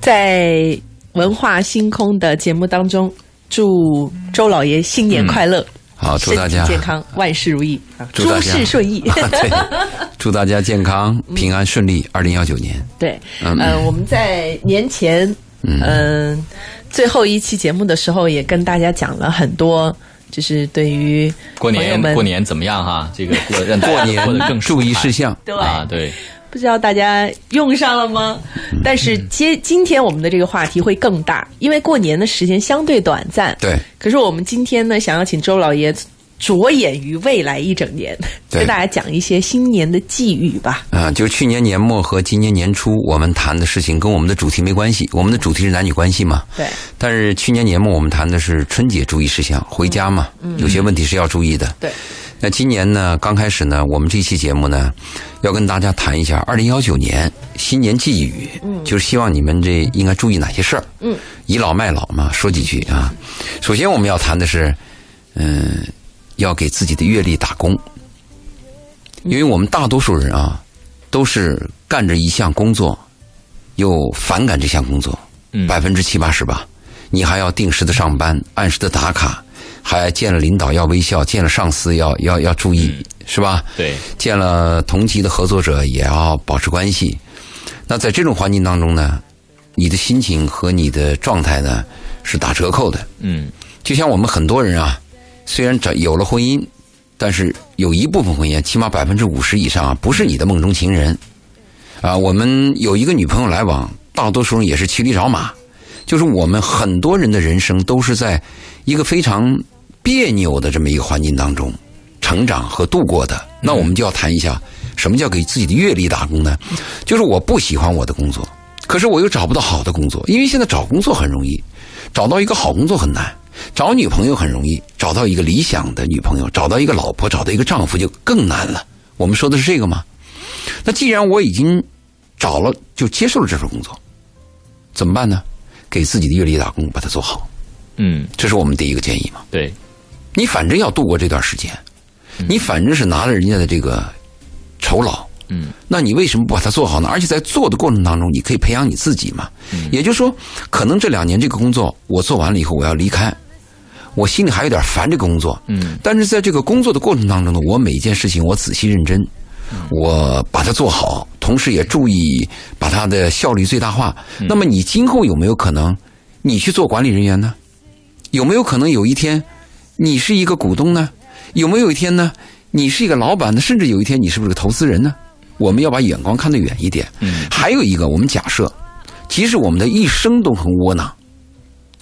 在文化星空的节目当中，祝周老爷新年快乐！好，祝大家健康，万事如意，诸事顺意。对，祝大家健康、平安、顺利。二零幺九年，对，呃，我们在年前，嗯，最后一期节目的时候，也跟大家讲了很多，就是对于过年过年怎么样哈？这个过过年过得更注意事项，对啊，对。不知道大家用上了吗？但是今今天我们的这个话题会更大，因为过年的时间相对短暂。对。可是我们今天呢，想要请周老爷着眼于未来一整年，跟大家讲一些新年的寄语吧。啊，就是去年年末和今年年初我们谈的事情，跟我们的主题没关系。我们的主题是男女关系嘛。对。但是去年年末我们谈的是春节注意事项，回家嘛，有些问题是要注意的。对。那今年呢，刚开始呢，我们这期节目呢，要跟大家谈一下二零幺九年新年寄语，嗯，就是希望你们这应该注意哪些事儿，嗯，倚老卖老嘛，说几句啊。首先我们要谈的是，嗯，要给自己的阅历打工，因为我们大多数人啊，都是干着一项工作，又反感这项工作，嗯，百分之七八十吧，你还要定时的上班，按时的打卡。还见了领导要微笑，见了上司要要要注意，是吧？对，见了同级的合作者也要保持关系。那在这种环境当中呢，你的心情和你的状态呢是打折扣的。嗯，就像我们很多人啊，虽然找有了婚姻，但是有一部分婚姻，起码百分之五十以上啊，不是你的梦中情人。啊，我们有一个女朋友来往，大多数人也是骑驴找马。就是我们很多人的人生都是在一个非常。别扭的这么一个环境当中成长和度过的，那我们就要谈一下什么叫给自己的阅历打工呢？就是我不喜欢我的工作，可是我又找不到好的工作，因为现在找工作很容易，找到一个好工作很难，找女朋友很容易，找到一个理想的女朋友，找到一个老婆，找到一个丈夫就更难了。我们说的是这个吗？那既然我已经找了，就接受了这份工作，怎么办呢？给自己的阅历打工，把它做好。嗯，这是我们第一个建议嘛？对。你反正要度过这段时间，你反正是拿了人家的这个酬劳，嗯，那你为什么不把它做好呢？而且在做的过程当中，你可以培养你自己嘛。也就是说，可能这两年这个工作我做完了以后，我要离开，我心里还有点烦这个工作，嗯，但是在这个工作的过程当中呢，我每一件事情我仔细认真，我把它做好，同时也注意把它的效率最大化。那么你今后有没有可能你去做管理人员呢？有没有可能有一天？你是一个股东呢，有没有一天呢？你是一个老板呢，甚至有一天你是不是个投资人呢？我们要把眼光看得远一点。嗯。还有一个，我们假设，其实我们的一生都很窝囊，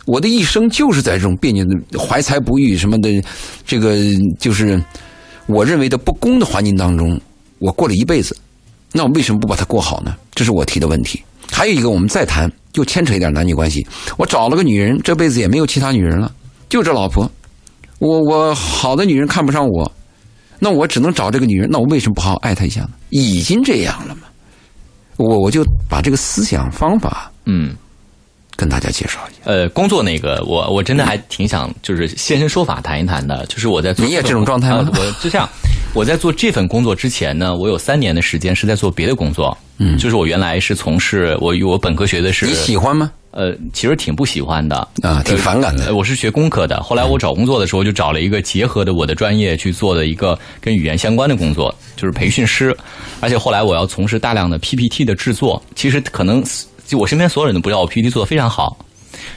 我的一生就是在这种别扭的怀才不遇什么的，这个就是我认为的不公的环境当中，我过了一辈子，那我为什么不把它过好呢？这是我提的问题。还有一个，我们再谈，就牵扯一点男女关系。我找了个女人，这辈子也没有其他女人了，就这老婆。我我好的女人看不上我，那我只能找这个女人。那我为什么不好好爱她一下呢？已经这样了嘛，我我就把这个思想方法，嗯，跟大家介绍一下。呃，工作那个，我我真的还挺想就是现身说法谈一谈的。就是我在你也这种状态吗？我就像我在做这份工作之前呢，我有三年的时间是在做别的工作。嗯，就是我原来是从事我我本科学的是你喜欢吗？呃，其实挺不喜欢的啊，挺反感的。我是学工科的，后来我找工作的时候就找了一个结合的我的专业去做的一个跟语言相关的工作，就是培训师。而且后来我要从事大量的 PPT 的制作。其实可能就我身边所有人都不知道我 PPT 做的非常好，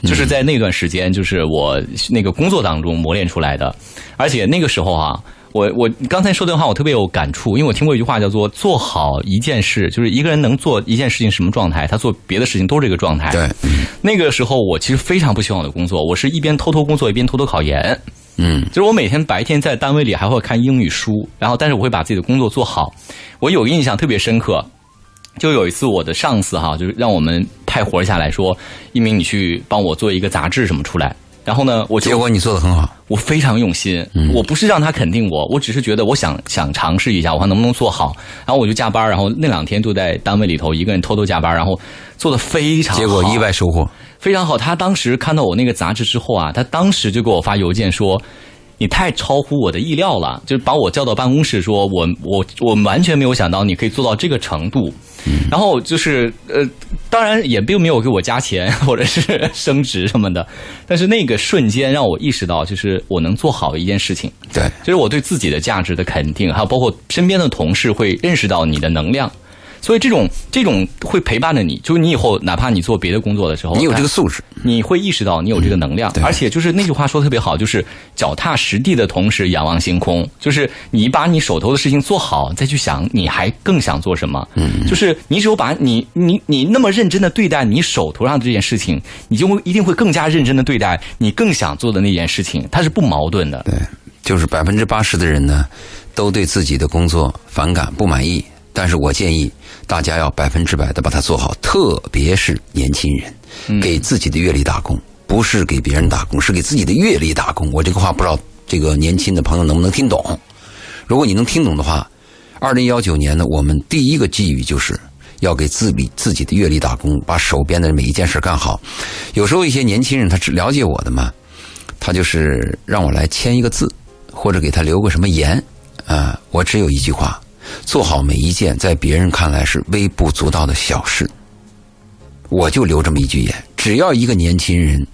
就是在那段时间，就是我那个工作当中磨练出来的。而且那个时候啊。我我刚才说的话我特别有感触，因为我听过一句话叫做“做好一件事”，就是一个人能做一件事情什么状态，他做别的事情都是这个状态。对，那个时候我其实非常不喜欢我的工作，我是一边偷偷工作一边偷偷考研。嗯，就是我每天白天在单位里还会看英语书，然后但是我会把自己的工作做好。我有个印象特别深刻，就有一次我的上司哈，就是让我们派活下来说，一鸣你去帮我做一个杂志什么出来。然后呢，我结果你做的很好。我非常用心，我不是让他肯定我，我只是觉得我想想尝试一下，我看能不能做好。然后我就加班，然后那两天就在单位里头一个人偷偷加班，然后做的非常好。结果意外收获非常好。他当时看到我那个杂志之后啊，他当时就给我发邮件说。你太超乎我的意料了，就是把我叫到办公室，说我我我完全没有想到你可以做到这个程度，然后就是呃，当然也并没有给我加钱 或者是升职什么的，但是那个瞬间让我意识到，就是我能做好一件事情，对，就是我对自己的价值的肯定，还有包括身边的同事会认识到你的能量。所以这种这种会陪伴着你，就是你以后哪怕你做别的工作的时候，你有这个素质，你会意识到你有这个能量，而且就是那句话说的特别好，就是脚踏实地的同时仰望星空，就是你把你手头的事情做好，再去想你还更想做什么，嗯，就是你只有把你你你那么认真的对待你手头上的这件事情，你就会一定会更加认真的对待你更想做的那件事情，它是不矛盾的，对，就是百分之八十的人呢，都对自己的工作反感不满意，但是我建议。大家要百分之百的把它做好，特别是年轻人，给自己的阅历打工，不是给别人打工，是给自己的阅历打工。我这个话不知道这个年轻的朋友能不能听懂？如果你能听懂的话，二零幺九年呢，我们第一个寄语就是要给自己自己的阅历打工，把手边的每一件事干好。有时候一些年轻人他只了解我的嘛，他就是让我来签一个字，或者给他留个什么言啊，我只有一句话。做好每一件在别人看来是微不足道的小事，我就留这么一句言：只要一个年轻人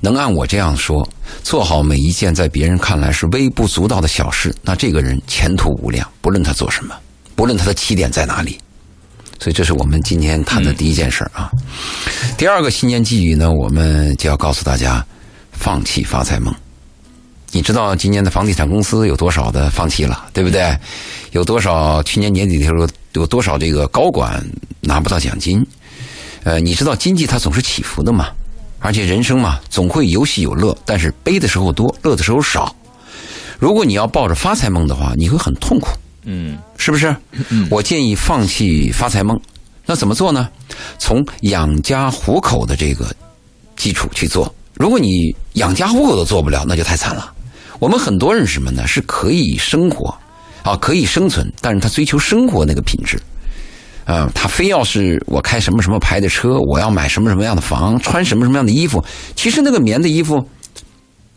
能按我这样说，做好每一件在别人看来是微不足道的小事，那这个人前途无量。不论他做什么，不论他的起点在哪里。所以，这是我们今天谈的第一件事啊。第二个新年寄语呢，我们就要告诉大家：放弃发财梦。你知道今年的房地产公司有多少的放弃了，对不对？有多少去年年底的时候有多少这个高管拿不到奖金？呃，你知道经济它总是起伏的嘛，而且人生嘛总会有喜有乐，但是悲的时候多，乐的时候少。如果你要抱着发财梦的话，你会很痛苦，嗯，是不是？我建议放弃发财梦，那怎么做呢？从养家糊口的这个基础去做。如果你养家糊口都做不了，那就太惨了。我们很多人什么呢？是可以生活，啊，可以生存，但是他追求生活那个品质，啊，他非要是我开什么什么牌的车，我要买什么什么样的房，穿什么什么样的衣服。其实那个棉的衣服，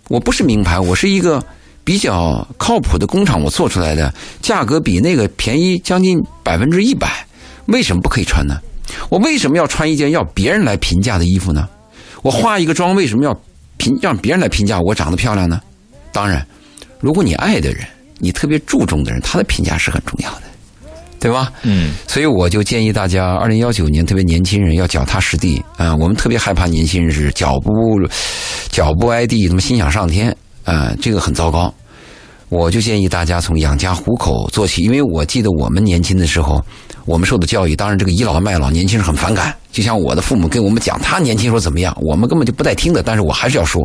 我不是名牌，我是一个比较靠谱的工厂，我做出来的，价格比那个便宜将近百分之一百。为什么不可以穿呢？我为什么要穿一件要别人来评价的衣服呢？我化一个妆为什么要评让别人来评价我长得漂亮呢？当然，如果你爱的人，你特别注重的人，他的评价是很重要的，对吧？嗯。所以我就建议大家，二零幺九年特别年轻人要脚踏实地啊。我们特别害怕年轻人是脚不脚不挨地，怎么心想上天啊？这个很糟糕。我就建议大家从养家糊口做起，因为我记得我们年轻的时候，我们受的教育，当然这个倚老卖老，年轻人很反感。就像我的父母跟我们讲，他年轻时候怎么样，我们根本就不带听的。但是我还是要说，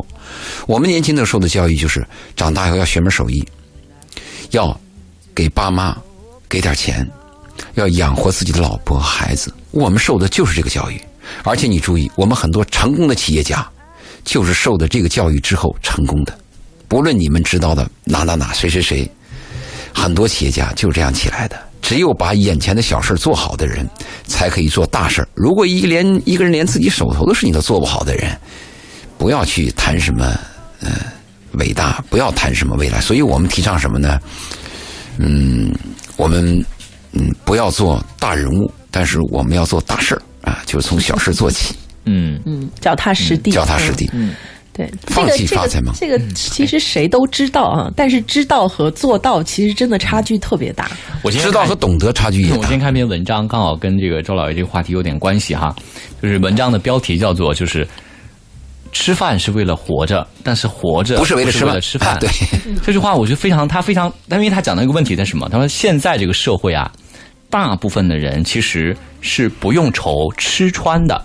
我们年轻的时候的教育就是，长大以后要学门手艺，要给爸妈给点钱，要养活自己的老婆和孩子。我们受的就是这个教育，而且你注意，我们很多成功的企业家，就是受的这个教育之后成功的。不论你们知道的哪哪哪谁谁谁，很多企业家就是这样起来的。只有把眼前的小事做好的人，才可以做大事如果一连一个人连自己手头的事情都做不好的人，不要去谈什么呃伟大，不要谈什么未来。所以我们提倡什么呢？嗯，我们嗯不要做大人物，但是我们要做大事儿啊，就是从小事做起。嗯嗯，脚踏实地，脚踏实地。嗯。对，放弃发财梦，这个其实谁都知道啊，但是知道和做到其实真的差距特别大。我知道和懂得差距也大。我先看篇文章，刚好跟这个周老爷这个话题有点关系哈，就是文章的标题叫做就是吃饭是为了活着，但是活着不是为了吃饭。对，这句话我觉得非常，他非常，因为他讲到一个问题在什么？他说现在这个社会啊，大部分的人其实是不用愁吃穿的，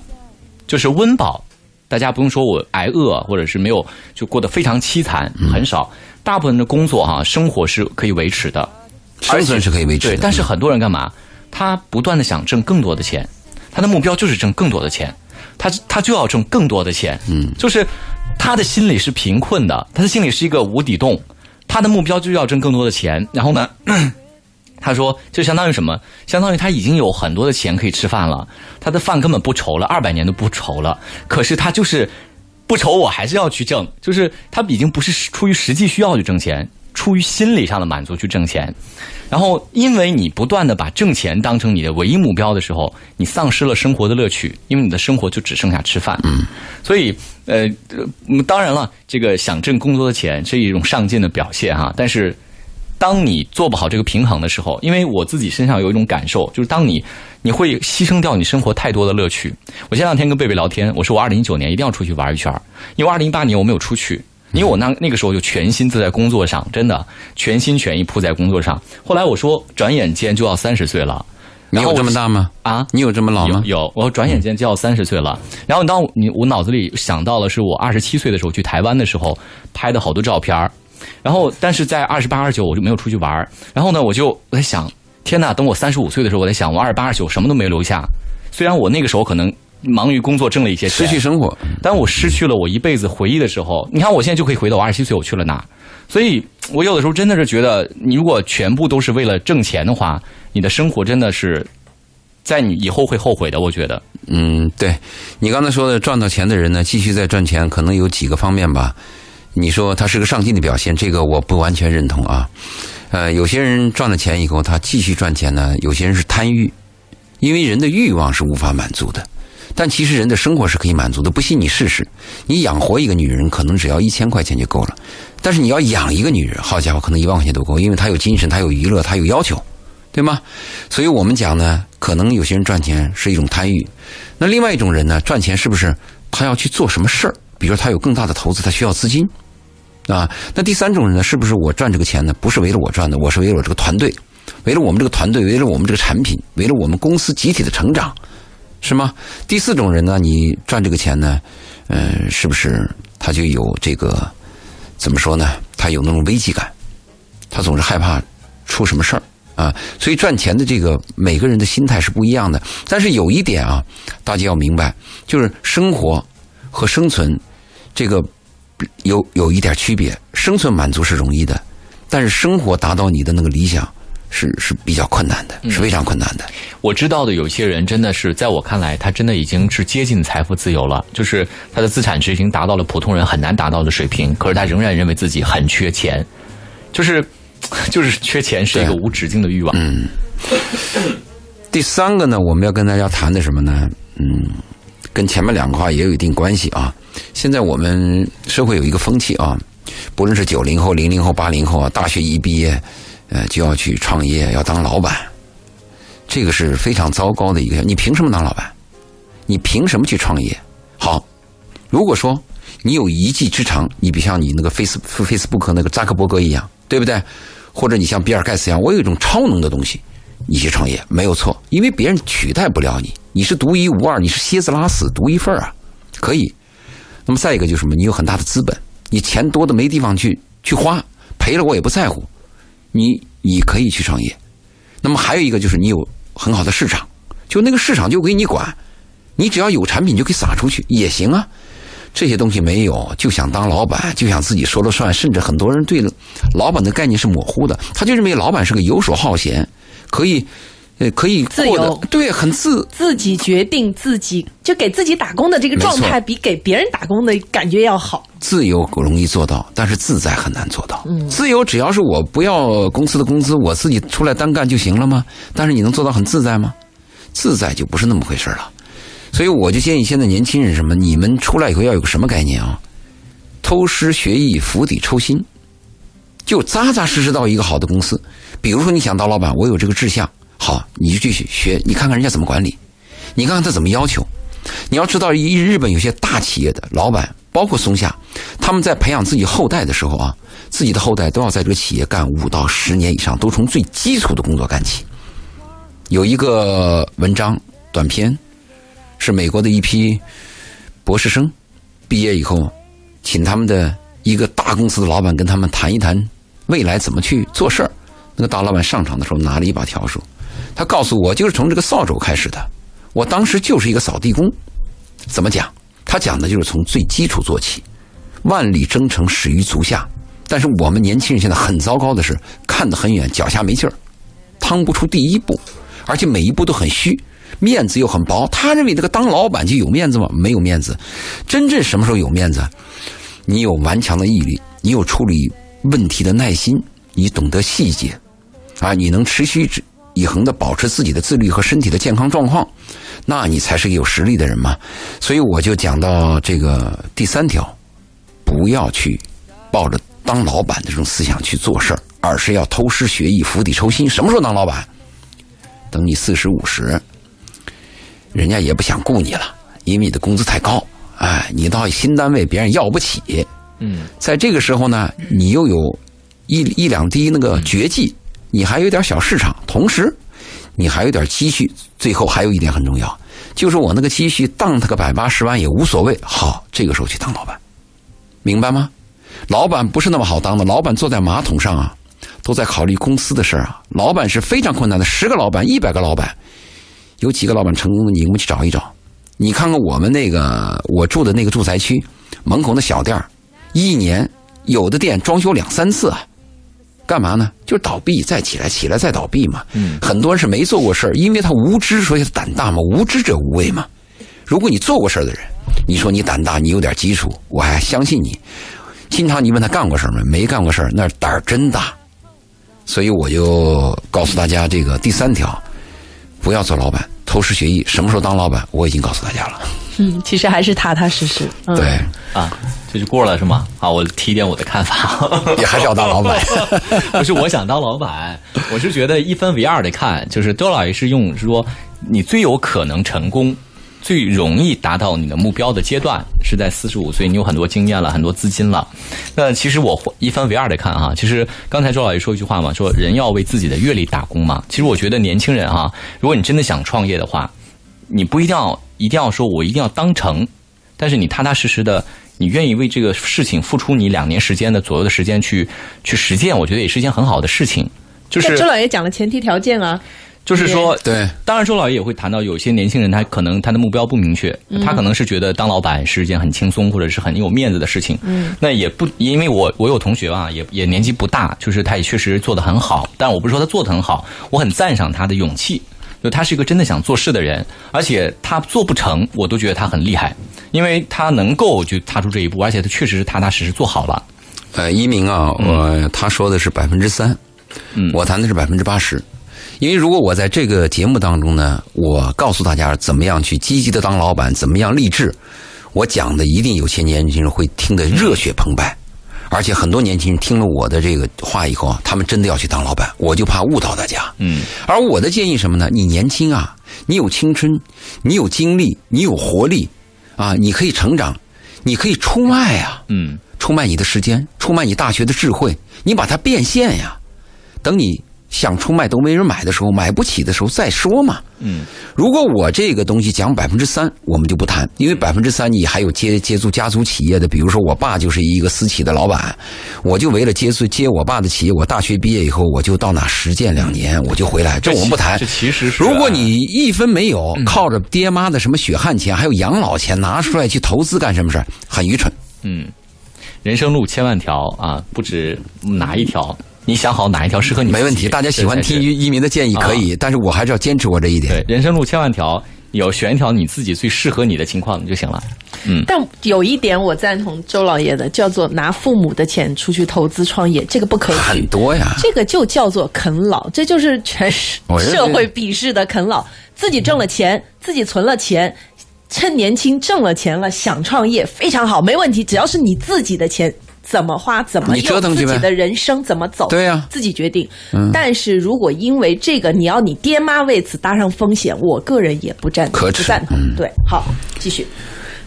就是温饱。大家不用说我挨饿，或者是没有就过得非常凄惨，很少。大部分的工作哈，生活是可以维持的，生存是可以维持。对，但是很多人干嘛？他不断的想挣更多的钱，他的目标就是挣更多的钱，他他就要挣更多的钱。嗯，就是他的心里是贫困的，他的心里是一个无底洞，他的目标就是要挣更多的钱。然后呢，他说，就相当于什么？相当于他已经有很多的钱可以吃饭了，他的饭根本不愁了，二百年都不愁了。可是他就是不愁，我还是要去挣，就是他已经不是出于实际需要去挣钱。出于心理上的满足去挣钱，然后因为你不断的把挣钱当成你的唯一目标的时候，你丧失了生活的乐趣，因为你的生活就只剩下吃饭。嗯，所以呃，当然了，这个想挣更多的钱是一种上进的表现哈。但是，当你做不好这个平衡的时候，因为我自己身上有一种感受，就是当你你会牺牲掉你生活太多的乐趣。我前两天跟贝贝聊天，我说我二零一九年一定要出去玩一圈，因为二零一八年我没有出去。因为我那那个时候就全心思在工作上，真的全心全意扑在工作上。后来我说，转眼间就要三十岁了，你有这么大吗？啊，你有这么老吗？有，我转眼间就要三十岁了。然后当你我脑子里想到了是我二十七岁的时候去台湾的时候拍的好多照片然后但是在二十八、二十九我就没有出去玩然后呢，我就我在想，天呐，等我三十五岁的时候，我在想，我二十八、二十九什么都没留下。虽然我那个时候可能。忙于工作挣了一些钱，失去生活。当我失去了我一辈子回忆的时候，你看我现在就可以回到我二十七岁我去了哪？所以我有的时候真的是觉得，你如果全部都是为了挣钱的话，你的生活真的是在你以后会后悔的。我觉得，嗯，对你刚才说的赚到钱的人呢，继续在赚钱，可能有几个方面吧。你说他是个上进的表现，这个我不完全认同啊。呃，有些人赚了钱以后，他继续赚钱呢，有些人是贪欲，因为人的欲望是无法满足的。但其实人的生活是可以满足的，不信你试试。你养活一个女人可能只要一千块钱就够了，但是你要养一个女人，好家伙，可能一万块钱都够，因为她有精神，她有娱乐，她有要求，对吗？所以我们讲呢，可能有些人赚钱是一种贪欲，那另外一种人呢，赚钱是不是他要去做什么事儿？比如他有更大的投资，他需要资金啊。那第三种人呢，是不是我赚这个钱呢，不是为了我赚的，我是为了我这个团队，为了我们这个团队，为了我们这个产品，为了我们公司集体的成长。是吗？第四种人呢？你赚这个钱呢？嗯，是不是他就有这个怎么说呢？他有那种危机感，他总是害怕出什么事儿啊。所以赚钱的这个每个人的心态是不一样的。但是有一点啊，大家要明白，就是生活和生存这个有有一点区别。生存满足是容易的，但是生活达到你的那个理想。是是比较困难的，是非常困难的。我知道的有些人真的是，在我看来，他真的已经是接近财富自由了，就是他的资产值已经达到了普通人很难达到的水平，可是他仍然认为自己很缺钱，就是 就是缺钱是一个无止境的欲望。嗯。第三个呢，我们要跟大家谈的什么呢？嗯，跟前面两个话也有一定关系啊。现在我们社会有一个风气啊，不论是九零后、零零后、八零后啊，大学一毕业。呃，就要去创业，要当老板，这个是非常糟糕的一个。你凭什么当老板？你凭什么去创业？好，如果说你有一技之长，你比像你那个 Face Facebook 那个扎克伯格一样，对不对？或者你像比尔盖茨一样，我有一种超能的东西，你去创业没有错，因为别人取代不了你，你是独一无二，你是蝎子拉屎独一份啊，可以。那么再一个就是什么？你有很大的资本，你钱多的没地方去去花，赔了我也不在乎。你你可以去创业，那么还有一个就是你有很好的市场，就那个市场就归你管，你只要有产品就可以撒出去也行啊。这些东西没有，就想当老板，就想自己说了算，甚至很多人对老板的概念是模糊的，他就认为老板是个游手好闲，可以。呃，可以自由，对，很自自己决定自己，就给自己打工的这个状态，比给别人打工的感觉要好。自由容易做到，但是自在很难做到。嗯，自由只要是我不要公司的工资，我自己出来单干就行了吗？但是你能做到很自在吗？自在就不是那么回事了。所以我就建议现在年轻人什么，你们出来以后要有个什么概念啊？偷师学艺，釜底抽薪，就扎扎实实到一个好的公司。比如说你想当老板，我有这个志向。好，你就继续学，你看看人家怎么管理，你看看他怎么要求。你要知道，一日本有些大企业的老板，包括松下，他们在培养自己后代的时候啊，自己的后代都要在这个企业干五到十年以上，都从最基础的工作干起。有一个文章短篇，是美国的一批博士生毕业以后，请他们的一个大公司的老板跟他们谈一谈未来怎么去做事儿。那个大老板上场的时候拿了一把笤帚。他告诉我，就是从这个扫帚开始的。我当时就是一个扫地工，怎么讲？他讲的就是从最基础做起。万里征程始于足下。但是我们年轻人现在很糟糕的是，看得很远，脚下没劲儿，趟不出第一步，而且每一步都很虚，面子又很薄。他认为这个当老板就有面子吗？没有面子。真正什么时候有面子？你有顽强的毅力，你有处理问题的耐心，你懂得细节，啊，你能持续以恒的保持自己的自律和身体的健康状况，那你才是个有实力的人嘛。所以我就讲到这个第三条，不要去抱着。当老板的这种思想去做事儿，而是要偷师学艺、釜底抽薪。什么时候当老板？等你四十五十，人家也不想雇你了，因为你的工资太高。哎，你到新单位，别人要不起。嗯，在这个时候呢，你又有一一两滴那个绝技，你还有点小市场，同时你还有点积蓄。最后还有一点很重要，就是我那个积蓄当他个百八十万也无所谓。好，这个时候去当老板，明白吗？老板不是那么好当的，老板坐在马桶上啊，都在考虑公司的事儿啊。老板是非常困难的，十个老板、一百个老板，有几个老板成功的？你们去找一找。你看看我们那个我住的那个住宅区门口那小店一年有的店装修两三次啊，干嘛呢？就是倒闭再起来，起来再倒闭嘛。嗯，很多人是没做过事儿，因为他无知，所以他胆大嘛。无知者无畏嘛。如果你做过事儿的人，你说你胆大，你有点基础，我还相信你。经常你问他干过事没？没干过事那胆儿真大。所以我就告诉大家，这个第三条，不要做老板，偷师学艺。什么时候当老板？我已经告诉大家了。嗯，其实还是踏踏实实。对啊，这就过了是吗？啊，我提点我的看法。也还是要 当老板。不是我想当老板，我是觉得一分为二的看，就是周老爷是用说你最有可能成功。最容易达到你的目标的阶段是在四十五岁，你有很多经验了，很多资金了。那其实我一分为二的看哈，其实刚才周老爷说一句话嘛，说人要为自己的阅历打工嘛。其实我觉得年轻人哈，如果你真的想创业的话，你不一定要一定要说我一定要当成，但是你踏踏实实的，你愿意为这个事情付出你两年时间的左右的时间去去实践，我觉得也是一件很好的事情。就是周老爷讲了前提条件啊。就是说，对，当然周老爷也会谈到，有些年轻人他可能他的目标不明确，他可能是觉得当老板是一件很轻松或者是很有面子的事情。嗯，那也不因为我我有同学啊，也也年纪不大，就是他也确实做得很好，但我不是说他做得很好，我很赞赏他的勇气，就他是一个真的想做事的人，而且他做不成，我都觉得他很厉害，因为他能够就踏出这一步，而且他确实是踏踏实实做好了。呃，一鸣啊，我他说的是百分之三，嗯，我谈的是百分之八十。因为如果我在这个节目当中呢，我告诉大家怎么样去积极的当老板，怎么样励志，我讲的一定有些年轻人会听得热血澎湃，而且很多年轻人听了我的这个话以后啊，他们真的要去当老板，我就怕误导大家。嗯，而我的建议什么呢？你年轻啊，你有青春，你有精力，你有活力，啊，你可以成长，你可以出卖啊，嗯，出卖你的时间，出卖你大学的智慧，你把它变现呀，等你。想出卖都没人买的时候，买不起的时候再说嘛。嗯，如果我这个东西讲百分之三，我们就不谈，因为百分之三你还有接接触家族企业的，比如说我爸就是一个私企的老板，我就为了接触接我爸的企业，我大学毕业以后我就到哪实践两年，我就回来，这我们不谈。这其实是，如果你一分没有，靠着爹妈的什么血汗钱，还有养老钱拿出来去投资干什么事很愚蠢。嗯，人生路千万条啊，不止哪一条。你想好哪一条适合你？没问题，大家喜欢听移民的建议可以，但是我还是要坚持我这一点。对，人生路千万条，有选一条你自己最适合你的情况就行了。嗯，但有一点我赞同周老爷的，叫做拿父母的钱出去投资创业，这个不可取。很多呀，这个就叫做啃老，这就是全是社会鄙视的啃老。自己挣了钱，自己存了钱，趁年轻挣了钱了，想创业非常好，没问题，只要是你自己的钱。怎么花，怎么用自己的人生怎么走，对呀，自己决定。但是如果因为这个，你要你爹妈为此搭上风险，我个人也不赞不赞同。对，好，继续。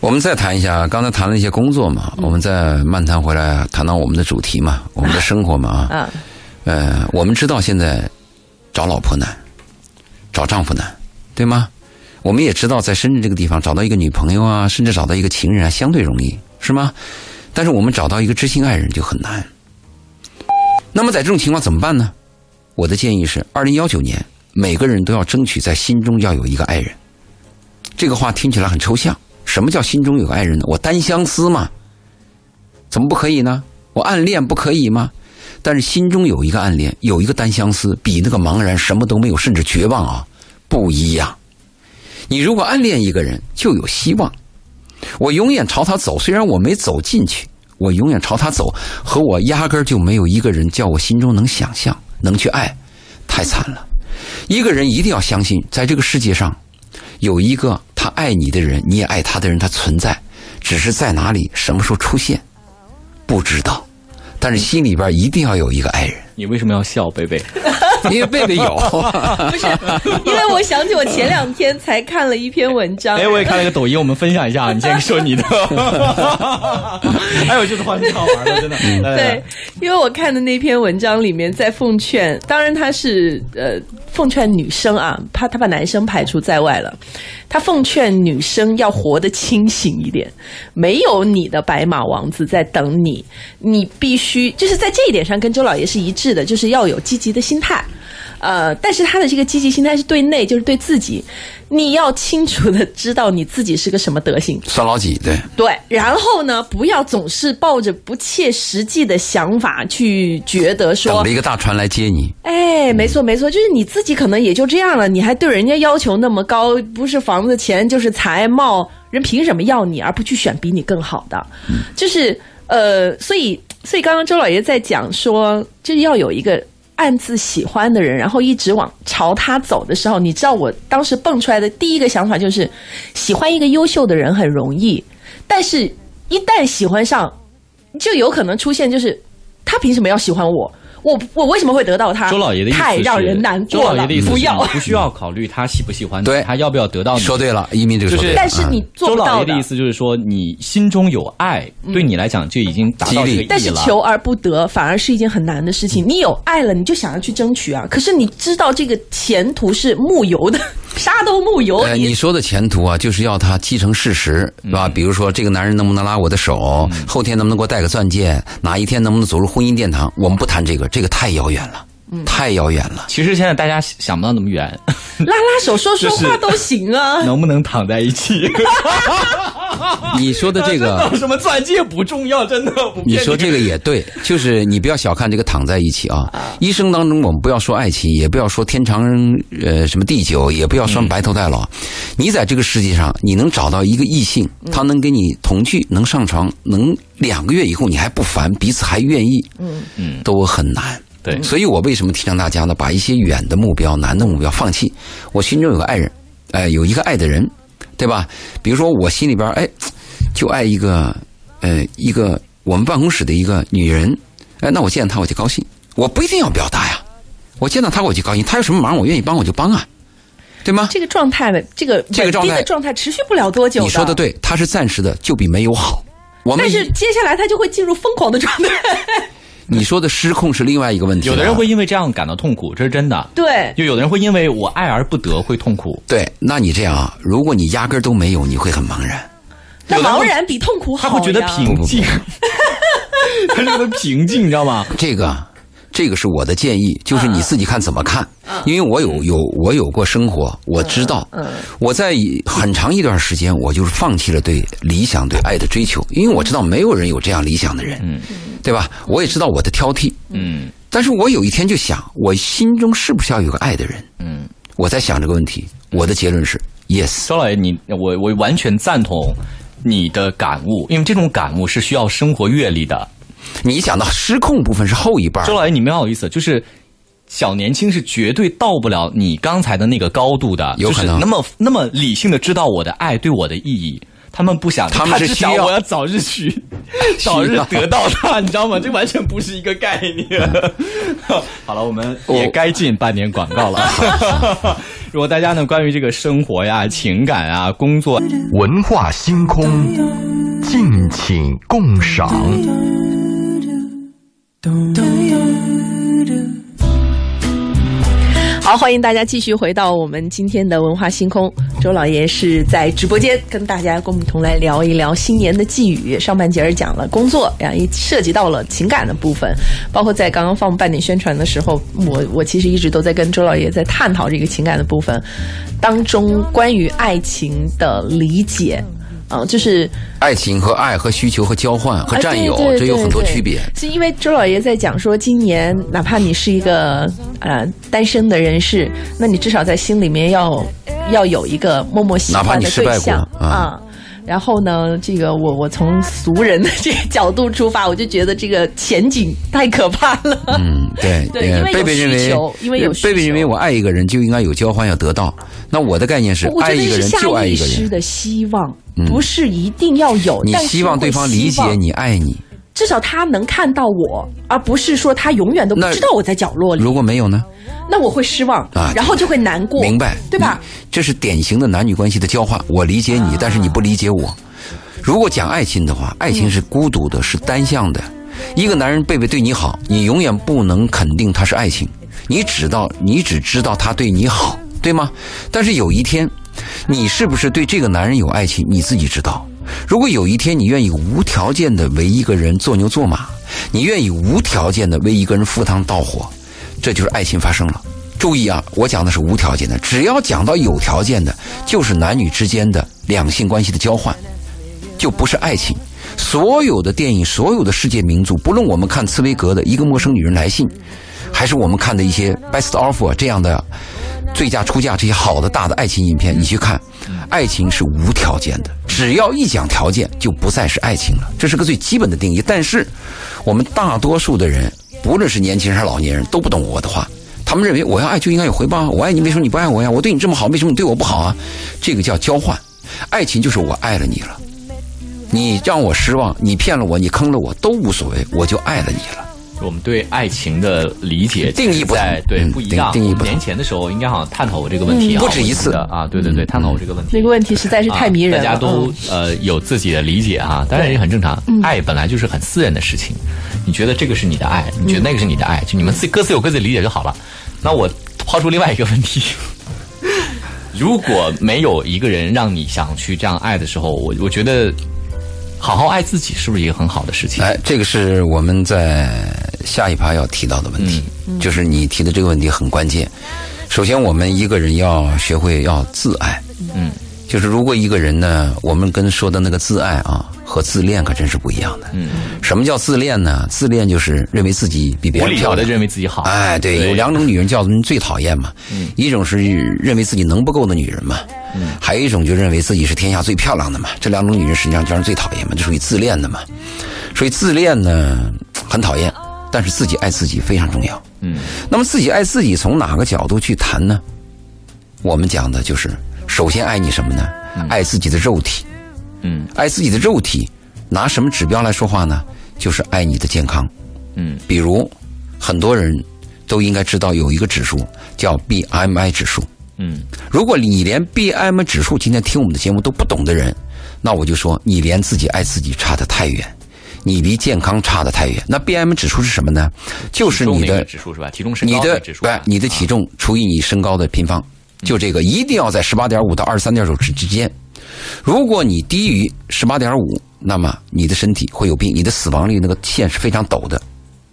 我们再谈一下，刚才谈了一些工作嘛，我们再漫谈回来，谈到我们的主题嘛，我们的生活嘛啊。呃，我们知道现在找老婆难，找丈夫难，对吗？我们也知道在深圳这个地方找到一个女朋友啊，甚至找到一个情人啊，相对容易，是吗？但是我们找到一个知心爱人就很难。那么在这种情况怎么办呢？我的建议是：二零幺九年，每个人都要争取在心中要有一个爱人。这个话听起来很抽象。什么叫心中有个爱人呢？我单相思嘛。怎么不可以呢？我暗恋不可以吗？但是心中有一个暗恋，有一个单相思，比那个茫然什么都没有，甚至绝望啊，不一样。你如果暗恋一个人，就有希望。我永远朝他走，虽然我没走进去，我永远朝他走，和我压根儿就没有一个人叫我心中能想象、能去爱，太惨了。一个人一定要相信，在这个世界上，有一个他爱你的人，你也爱他的人，他存在，只是在哪里、什么时候出现，不知道。但是心里边一定要有一个爱人。你为什么要笑，贝贝？因为贝贝有，不是，因为我想起我前两天才看了一篇文章。哎，我也看了个抖音，我们分享一下。你先说你的。还有就是话挺好玩的，真的。对，因为我看的那篇文章里面在奉劝，当然他是呃奉劝女生啊，怕他把男生排除在外了。他奉劝女生要活得清醒一点，没有你的白马王子在等你，你必须就是在这一点上跟周老爷是一致的，就是要有积极的心态。呃，但是他的这个积极心态是对内，就是对自己，你要清楚的知道你自己是个什么德行。算老几？对对，然后呢，不要总是抱着不切实际的想法去觉得说等了一个大船来接你。哎，没错没错，就是你自己可能也就这样了，你还对人家要求那么高，不是房子钱就是财貌，人凭什么要你而不去选比你更好的？就是呃，所以所以刚刚周老爷在讲说，就是要有一个。暗自喜欢的人，然后一直往朝他走的时候，你知道我当时蹦出来的第一个想法就是，喜欢一个优秀的人很容易，但是一旦喜欢上，就有可能出现就是他凭什么要喜欢我？我我为什么会得到他？周老爷的意思太让人难过了。周老爷的意思不要，不需要考虑他喜不喜欢，对他要不要得到你。说对了，一鸣这个说对。但是你做周老爷的意思就是说，你心中有爱，对你来讲就已经达到这个意义了。但是求而不得，反而是一件很难的事情。你有爱了，你就想要去争取啊。可是你知道这个前途是木有的，沙都木有。呃，你说的前途啊，就是要他继承事实，是吧？比如说，这个男人能不能拉我的手？后天能不能给我戴个钻戒？哪一天能不能走入婚姻殿堂？我们不谈这个，这个太遥远了。太遥远了。其实现在大家想不到那么远，拉拉手、说说话都行啊。能不能躺在一起？你说的这个 什么钻戒不重要，真的。你说这个也对，就是你不要小看这个躺在一起啊。一生当中，我们不要说爱情，也不要说天长呃什么地久，也不要说白头到老。你在这个世界上，你能找到一个异性，他能跟你同居，能上床，能两个月以后你还不烦，彼此还愿意，嗯嗯，都很难。对，所以我为什么提倡大家呢？把一些远的目标、难的目标放弃。我心中有个爱人，哎，有一个爱的人，对吧？比如说我心里边哎，就爱一个呃一个我们办公室的一个女人，哎，那我见到她我就高兴。我不一定要表达呀，我见到她我就高兴。她有什么忙我愿意帮我就帮啊，对吗？这个状态的这个这个状态状态持续不了多久。你说的对，它是暂时的，就比没有好。我但是接下来他就会进入疯狂的状态。你说的失控是另外一个问题。有的人会因为这样感到痛苦，这是真的。对，就有的人会因为我爱而不得会痛苦。对，那你这样啊，如果你压根都没有，你会很茫然。那茫然比痛苦好他会觉得平静，他觉得平静，你知道吗？这个，这个是我的建议，就是你自己看怎么看。因为我有有我有过生活，我知道。我在很长一段时间，我就是放弃了对理想、对爱的追求，因为我知道没有人有这样理想的人。嗯。对吧？我也知道我的挑剔，嗯，但是我有一天就想，我心中是不是要有个爱的人？嗯，我在想这个问题。我的结论是，yes。周老爷，你我我完全赞同你的感悟，因为这种感悟是需要生活阅历的。你想到失控部分是后一半。周老爷，你没有意思，就是小年轻是绝对到不了你刚才的那个高度的，有可能那么那么理性的知道我的爱对我的意义。他们不想，他们是想我要早日去，早日得到他，你知道吗？这完全不是一个概念。好了，我们也该进半年广告了。如果大家呢，关于这个生活呀、情感啊、工作、文化星空，敬请共赏。好，欢迎大家继续回到我们今天的文化星空。周老爷是在直播间跟大家共同来聊一聊新年的寄语。上半节儿讲了工作，然后也涉及到了情感的部分，包括在刚刚放半点宣传的时候，我我其实一直都在跟周老爷在探讨这个情感的部分当中关于爱情的理解。啊，就是爱情和爱和需求和交换和占有，这有很多区别。是因为周老爷在讲说，今年哪怕你是一个呃单身的人士，那你至少在心里面要要有一个默默喜欢的对象啊。然后呢，这个我我从俗人的这个角度出发，我就觉得这个前景太可怕了。嗯，对，对，因为有需求，因为有贝贝认为我爱一个人就应该有交换，要得到。那我的概念是，爱一个人就爱一个人。的希望不是一定要有，你希望对方理解你，爱你。至少他能看到我，而不是说他永远都不知道我在角落里。如果没有呢？那我会失望啊，然后就会难过。明白，对吧？这是典型的男女关系的交换。我理解你，但是你不理解我。如果讲爱情的话，爱情是孤独的，是单向的。一个男人贝贝对你好，你永远不能肯定他是爱情。你只道，你只知道他对你好，对吗？但是有一天，你是不是对这个男人有爱情，你自己知道。如果有一天你愿意无条件的为一个人做牛做马，你愿意无条件的为一个人赴汤蹈火，这就是爱情发生了。注意啊，我讲的是无条件的，只要讲到有条件的，就是男女之间的两性关系的交换，就不是爱情。所有的电影，所有的世界名著，不论我们看茨威格的《一个陌生女人来信》，还是我们看的一些《Best Offer》这样的。最佳出嫁这些好的大的爱情影片，你去看，爱情是无条件的，只要一讲条件，就不再是爱情了。这是个最基本的定义。但是，我们大多数的人，不论是年轻人还是老年人，都不懂我的话。他们认为我要爱就应该有回报，我爱你为什么你不爱我呀？我对你这么好，为什么你对我不好啊？这个叫交换。爱情就是我爱了你了，你让我失望，你骗了我，你坑了我都无所谓，我就爱了你了。我们对爱情的理解定义不在对不一样。年前的时候应该好像探讨过这个问题啊，不止一次的啊，对对对，探讨过这个问题。这个问题实在是太迷人了，大家都呃有自己的理解哈，当然也很正常。爱本来就是很私人的事情，你觉得这个是你的爱，你觉得那个是你的爱，就你们自各自有各自理解就好了。那我抛出另外一个问题：如果没有一个人让你想去这样爱的时候，我我觉得。好好爱自己是不是一个很好的事情？哎，这个是我们在下一趴要提到的问题，就是你提的这个问题很关键。首先，我们一个人要学会要自爱。嗯，就是如果一个人呢，我们跟说的那个自爱啊。和自恋可真是不一样的。嗯，什么叫自恋呢？自恋就是认为自己比别人漂亮，的认为自己好。哎，对，有两种女人叫人最讨厌嘛。嗯，一种是认为自己能不够的女人嘛。嗯，还有一种就认为自己是天下最漂亮的嘛。这两种女人实际上叫人最讨厌嘛，就属于自恋的嘛。所以自恋呢很讨厌，但是自己爱自己非常重要。嗯，那么自己爱自己从哪个角度去谈呢？我们讲的就是首先爱你什么呢？爱自己的肉体。嗯，爱自己的肉体，拿什么指标来说话呢？就是爱你的健康。嗯，比如很多人都应该知道有一个指数叫 BMI 指数。嗯，如果你连 BMI 指数今天听我们的节目都不懂的人，那我就说你连自己爱自己差得太远，你离健康差得太远。那 BMI 指数是什么呢？就是你的指数是吧？体重身高的指数。对，你的体重除以你身高的平方，就这个一定要在十八点五到二十三点九之之间。如果你低于十八点五，那么你的身体会有病，你的死亡率那个线是非常陡的，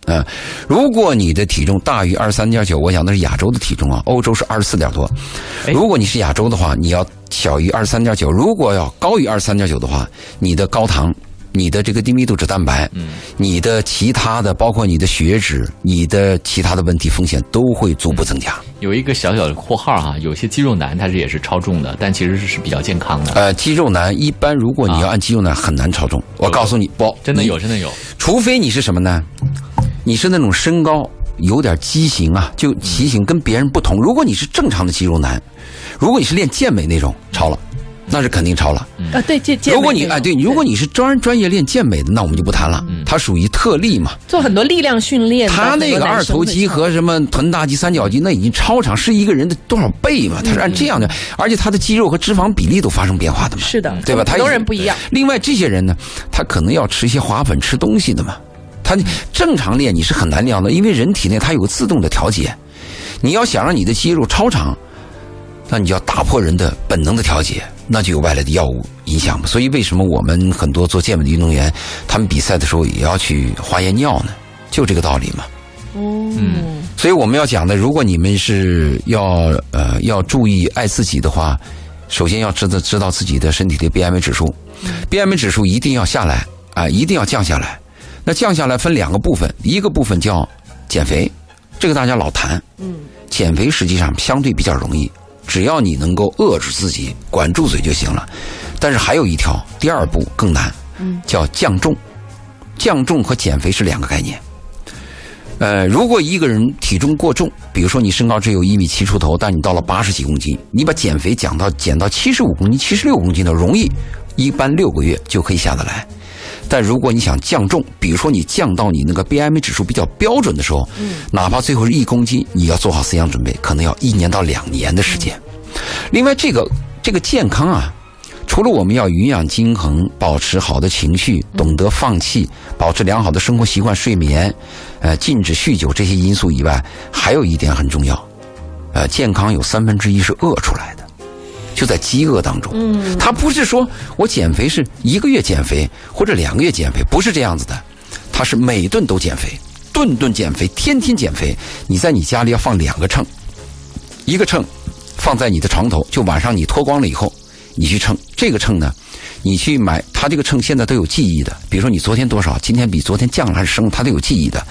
啊！如果你的体重大于二十三点九，我想那是亚洲的体重啊，欧洲是二十四点多。如果你是亚洲的话，你要小于二十三点九；如果要高于二十三点九的话，你的高糖。你的这个低密度脂蛋白，嗯，你的其他的包括你的血脂，你的其他的问题风险都会逐步增加。有一个小小的括号哈，有些肌肉男他是也是超重的，但其实是比较健康的。呃，肌肉男一般如果你要按肌肉男很难超重，我告诉你不，真的有，真的有。除非你是什么呢？你是那种身高有点畸形啊，就畸形跟别人不同。如果你是正常的肌肉男，如果你是练健美那种，超了。那是肯定超了啊！对健健，如果你哎，对，如果你是专专业练健美的，那我们就不谈了。它属于特例嘛，做很多力量训练。他那个二头肌和什么臀大肌、三角肌，那已经超长，是一个人的多少倍嘛？他是按这样的，而且他的肌肉和脂肪比例都发生变化的嘛？是的，对吧？他有人不一样。另外，这些人呢，他可能要吃一些滑粉、吃东西的嘛。他正常练你是很难练的，因为人体内它有个自动的调节。你要想让你的肌肉超长，那你就要打破人的本能的调节。那就有外来的药物影响嘛，所以为什么我们很多做健美的运动员，他们比赛的时候也要去化验尿呢？就这个道理嘛。嗯，所以我们要讲的，如果你们是要呃要注意爱自己的话，首先要知道知道自己的身体的 BMI 指数，BMI 指数一定要下来啊，一定要降下来。那降下来分两个部分，一个部分叫减肥，这个大家老谈。嗯，减肥实际上相对比较容易，只要你能够遏制自己，管住嘴就行了。但是还有一条，第二步更难，嗯，叫降重。降重和减肥是两个概念。呃，如果一个人体重过重，比如说你身高只有一米七出头，但你到了八十几公斤，你把减肥讲到减到七十五公斤、七十六公斤的容易，一般六个月就可以下得来。但如果你想降重，比如说你降到你那个 BMI 指数比较标准的时候，嗯，哪怕最后是一公斤，你要做好思想准备，可能要一年到两年的时间。另外，这个这个健康啊。除了我们要营养均衡、保持好的情绪、懂得放弃、保持良好的生活习惯、睡眠，呃，禁止酗酒这些因素以外，还有一点很重要，呃，健康有三分之一是饿出来的，就在饥饿当中。嗯，他不是说我减肥是一个月减肥或者两个月减肥，不是这样子的，他是每顿都减肥，顿顿减肥，天天减肥。你在你家里要放两个秤，一个秤放在你的床头，就晚上你脱光了以后。你去称这个秤呢？你去买它这个秤，现在都有记忆的。比如说你昨天多少，今天比昨天降了还是升，它都有记忆的。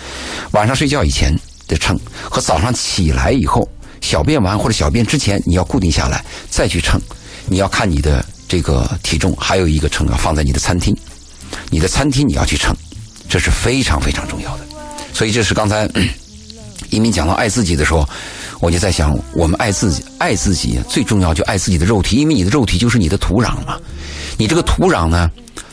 晚上睡觉以前的秤和早上起来以后小便完或者小便之前，你要固定下来再去称。你要看你的这个体重，还有一个秤要放在你的餐厅，你的餐厅你要去称，这是非常非常重要的。所以这是刚才 一鸣讲到爱自己的时候。我就在想，我们爱自己，爱自己最重要就爱自己的肉体，因为你的肉体就是你的土壤嘛。你这个土壤呢，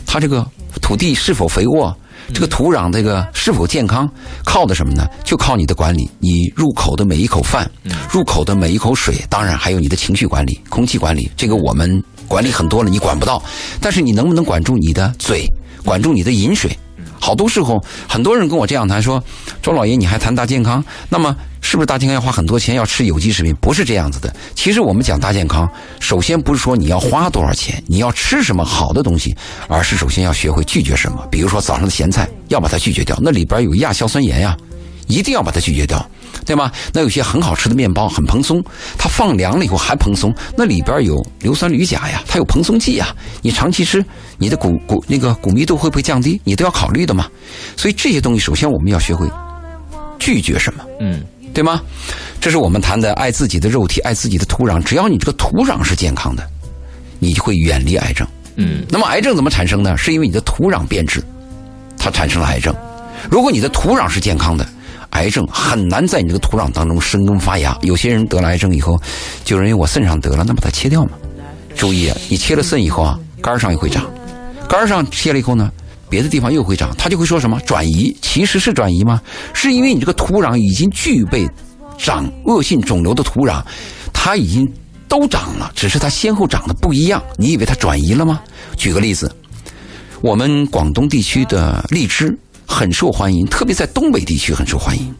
它这个土地是否肥沃，这个土壤这个是否健康，靠的什么呢？就靠你的管理。你入口的每一口饭，入口的每一口水，当然还有你的情绪管理、空气管理。这个我们管理很多了，你管不到，但是你能不能管住你的嘴，管住你的饮水？好多时候，很多人跟我这样谈说：“周老爷，你还谈大健康？那么是不是大健康要花很多钱，要吃有机食品？不是这样子的。其实我们讲大健康，首先不是说你要花多少钱，你要吃什么好的东西，而是首先要学会拒绝什么。比如说早上的咸菜，要把它拒绝掉，那里边有亚硝酸盐呀，一定要把它拒绝掉。”对吗？那有些很好吃的面包，很蓬松，它放凉了以后还蓬松，那里边有硫酸铝钾呀，它有蓬松剂呀。你长期吃，你的骨骨那个骨密度会不会降低？你都要考虑的嘛。所以这些东西，首先我们要学会拒绝什么，嗯，对吗？这是我们谈的爱自己的肉体，爱自己的土壤。只要你这个土壤是健康的，你就会远离癌症。嗯，那么癌症怎么产生呢？是因为你的土壤变质，它产生了癌症。如果你的土壤是健康的。癌症很难在你这个土壤当中生根发芽。有些人得了癌症以后，就认为我肾上得了，那把它切掉嘛。注意，你切了肾以后啊，肝上又会长，肝上切了以后呢，别的地方又会长，他就会说什么转移？其实是转移吗？是因为你这个土壤已经具备长恶性肿瘤的土壤，它已经都长了，只是它先后长得不一样。你以为它转移了吗？举个例子，我们广东地区的荔枝。很受欢迎，特别在东北地区很受欢迎，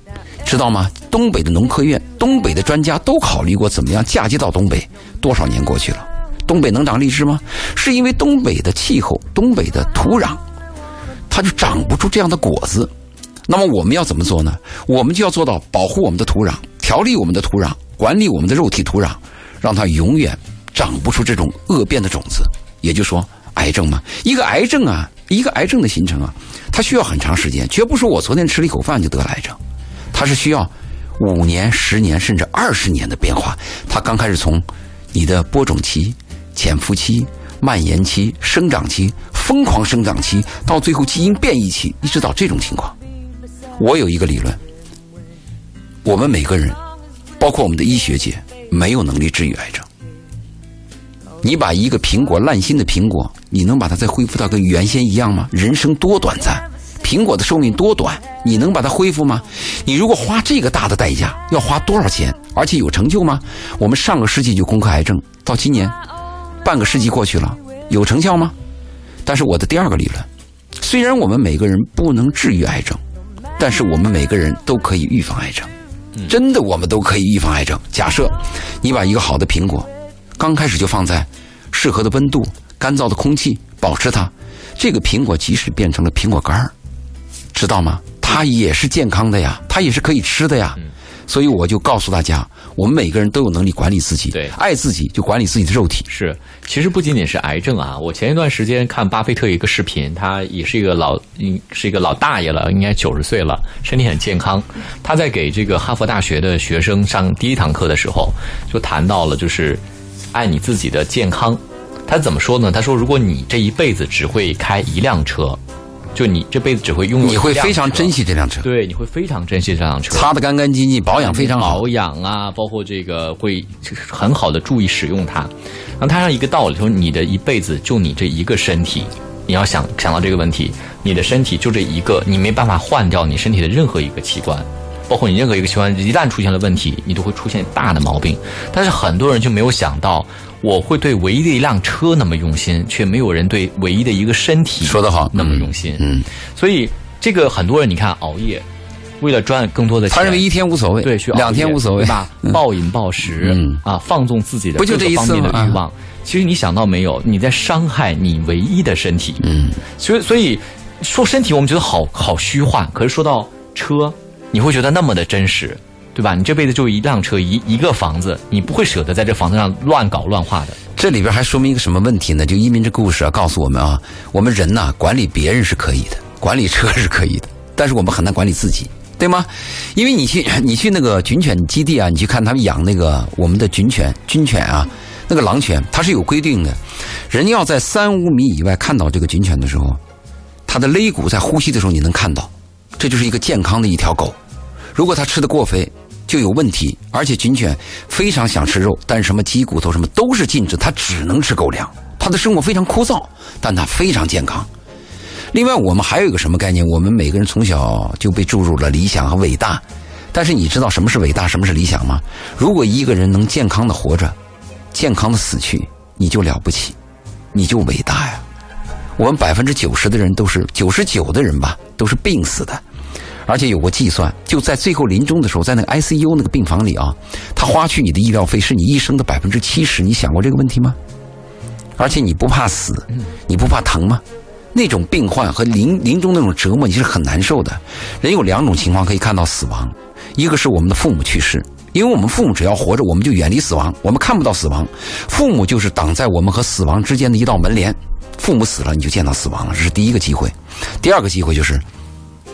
知道吗？东北的农科院、东北的专家都考虑过怎么样嫁接到东北。多少年过去了，东北能长荔枝吗？是因为东北的气候、东北的土壤，它就长不出这样的果子。那么我们要怎么做呢？我们就要做到保护我们的土壤，调理我们的土壤，管理我们的肉体土壤，让它永远长不出这种恶变的种子。也就是说，癌症嘛，一个癌症啊。一个癌症的形成啊，它需要很长时间，绝不是我昨天吃了一口饭就得癌症，它是需要五年、十年甚至二十年的变化。它刚开始从你的播种期、潜伏期、蔓延期、生长期、疯狂生长期，到最后基因变异期，一直到这种情况。我有一个理论，我们每个人，包括我们的医学界，没有能力治愈癌症。你把一个苹果烂心的苹果，你能把它再恢复到跟原先一样吗？人生多短暂，苹果的寿命多短，你能把它恢复吗？你如果花这个大的代价，要花多少钱？而且有成就吗？我们上个世纪就攻克癌症，到今年，半个世纪过去了，有成效吗？但是我的第二个理论，虽然我们每个人不能治愈癌症，但是我们每个人都可以预防癌症，真的，我们都可以预防癌症。假设你把一个好的苹果。刚开始就放在适合的温度、干燥的空气，保持它。这个苹果即使变成了苹果干儿，知道吗？它也是健康的呀，它也是可以吃的呀。所以我就告诉大家，我们每个人都有能力管理自己，对爱自己就管理自己的肉体。是，其实不仅仅是癌症啊，我前一段时间看巴菲特一个视频，他也是一个老，嗯，是一个老大爷了，应该九十岁了，身体很健康。他在给这个哈佛大学的学生上第一堂课的时候，就谈到了就是爱你自己的健康。他怎么说呢？他说，如果你这一辈子只会开一辆车。就你这辈子只会拥有，你会非常珍惜这辆车，对，你会非常珍惜这辆车，擦的干干净净，保养非常好，保养啊，包括这个会很好的注意使用它。那他上一个道理说，你的一辈子就你这一个身体，你要想想到这个问题，你的身体就这一个，你没办法换掉你身体的任何一个器官，包括你任何一个器官一旦出现了问题，你都会出现大的毛病。但是很多人就没有想到。我会对唯一的一辆车那么用心，却没有人对唯一的一个身体说得好那么用心。嗯，所以这个很多人你看熬夜，为了赚更多的钱，他认为一天无所谓，对，两天无所谓吧？暴饮暴食，嗯啊，放纵自己的不就这一次的欲望。其实你想到没有？你在伤害你唯一的身体。嗯，所以所以说身体我们觉得好好虚幻，可是说到车，你会觉得那么的真实。对吧？你这辈子就一辆车，一一个房子，你不会舍得在这房子上乱搞乱画的。这里边还说明一个什么问题呢？就移民这故事啊，告诉我们啊，我们人呐，管理别人是可以的，管理车是可以的，但是我们很难管理自己，对吗？因为你去你去那个军犬基地啊，你去看他们养那个我们的军犬、军犬啊，那个狼犬，它是有规定的，人要在三五米以外看到这个军犬的时候，它的肋骨在呼吸的时候你能看到，这就是一个健康的一条狗。如果它吃的过肥，就有问题，而且警犬非常想吃肉，但什么鸡骨头什么都是禁止，它只能吃狗粮。它的生活非常枯燥，但它非常健康。另外，我们还有一个什么概念？我们每个人从小就被注入了理想和伟大，但是你知道什么是伟大，什么是理想吗？如果一个人能健康的活着，健康的死去，你就了不起，你就伟大呀。我们百分之九十的人都是九十九的人吧，都是病死的。而且有过计算，就在最后临终的时候，在那个 ICU 那个病房里啊，他花去你的医疗费是你一生的百分之七十。你想过这个问题吗？而且你不怕死，你不怕疼吗？那种病患和临临终那种折磨，你是很难受的。人有两种情况可以看到死亡，一个是我们的父母去世，因为我们父母只要活着，我们就远离死亡，我们看不到死亡。父母就是挡在我们和死亡之间的一道门帘。父母死了，你就见到死亡了，这是第一个机会。第二个机会就是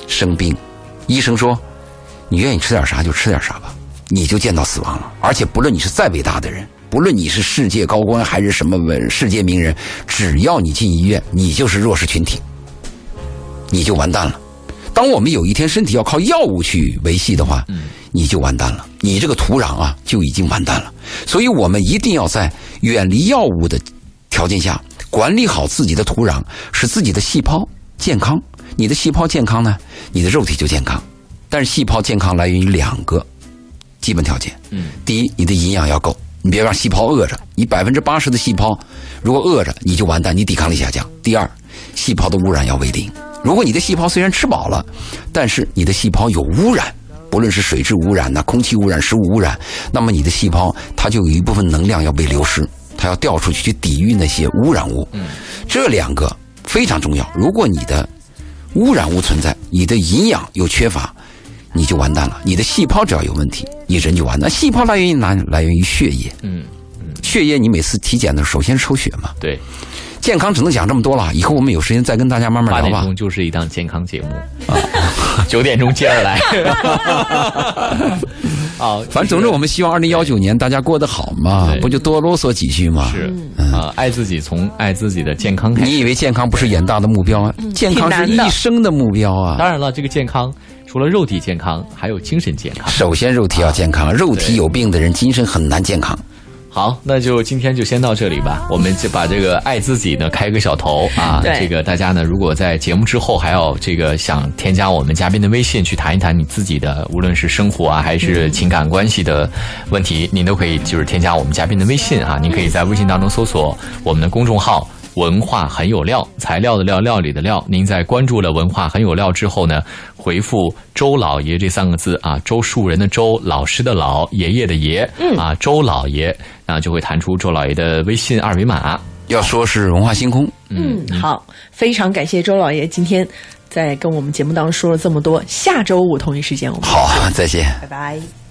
生病。医生说：“你愿意吃点啥就吃点啥吧，你就见到死亡了。而且不论你是再伟大的人，不论你是世界高官还是什么世界名人，只要你进医院，你就是弱势群体，你就完蛋了。当我们有一天身体要靠药物去维系的话，你就完蛋了。你这个土壤啊就已经完蛋了。所以我们一定要在远离药物的条件下，管理好自己的土壤，使自己的细胞健康。”你的细胞健康呢，你的肉体就健康。但是细胞健康来源于两个基本条件。嗯，第一，你的营养要够，你别让细胞饿着。你百分之八十的细胞如果饿着，你就完蛋，你抵抗力下降。第二，细胞的污染要为零。如果你的细胞虽然吃饱了，但是你的细胞有污染，不论是水质污染呐、空气污染、食物污染，那么你的细胞它就有一部分能量要被流失，它要掉出去去抵御那些污染物。嗯，这两个非常重要。如果你的污染物存在，你的营养又缺乏，你就完蛋了。你的细胞只要有问题，你人就完。蛋细胞来源于哪？来源于血液。嗯嗯，血液你每次体检的时候，首先抽血嘛。对，健康只能讲这么多了。以后我们有时间再跟大家慢慢聊吧。八点钟就是一档健康节目啊，九点钟接着来。啊，反正总之，我们希望二零幺九年大家过得好嘛，不就多啰嗦几句嘛？是啊，爱自己从爱自己的健康开始。你以为健康不是远大的目标啊？健康是一生的目标啊！当然了，这个健康除了肉体健康，还有精神健康。首先，肉体要健康，肉体有病的人，精神很难健康。好，那就今天就先到这里吧。我们就把这个爱自己呢开个小头啊。这个大家呢，如果在节目之后还要这个想添加我们嘉宾的微信去谈一谈你自己的，无论是生活啊还是情感关系的问题，您都可以就是添加我们嘉宾的微信啊。您可以在微信当中搜索我们的公众号。文化很有料，材料的料，料理的料。您在关注了“文化很有料”之后呢，回复“周老爷”这三个字啊，周树人的周，老师的老，爷爷的爷，啊，周老爷，那，就会弹出周老爷的微信二维码。要说是文化星空，嗯，好，非常感谢周老爷今天在跟我们节目当中说了这么多。下周五同一时间我们好，再见，拜拜。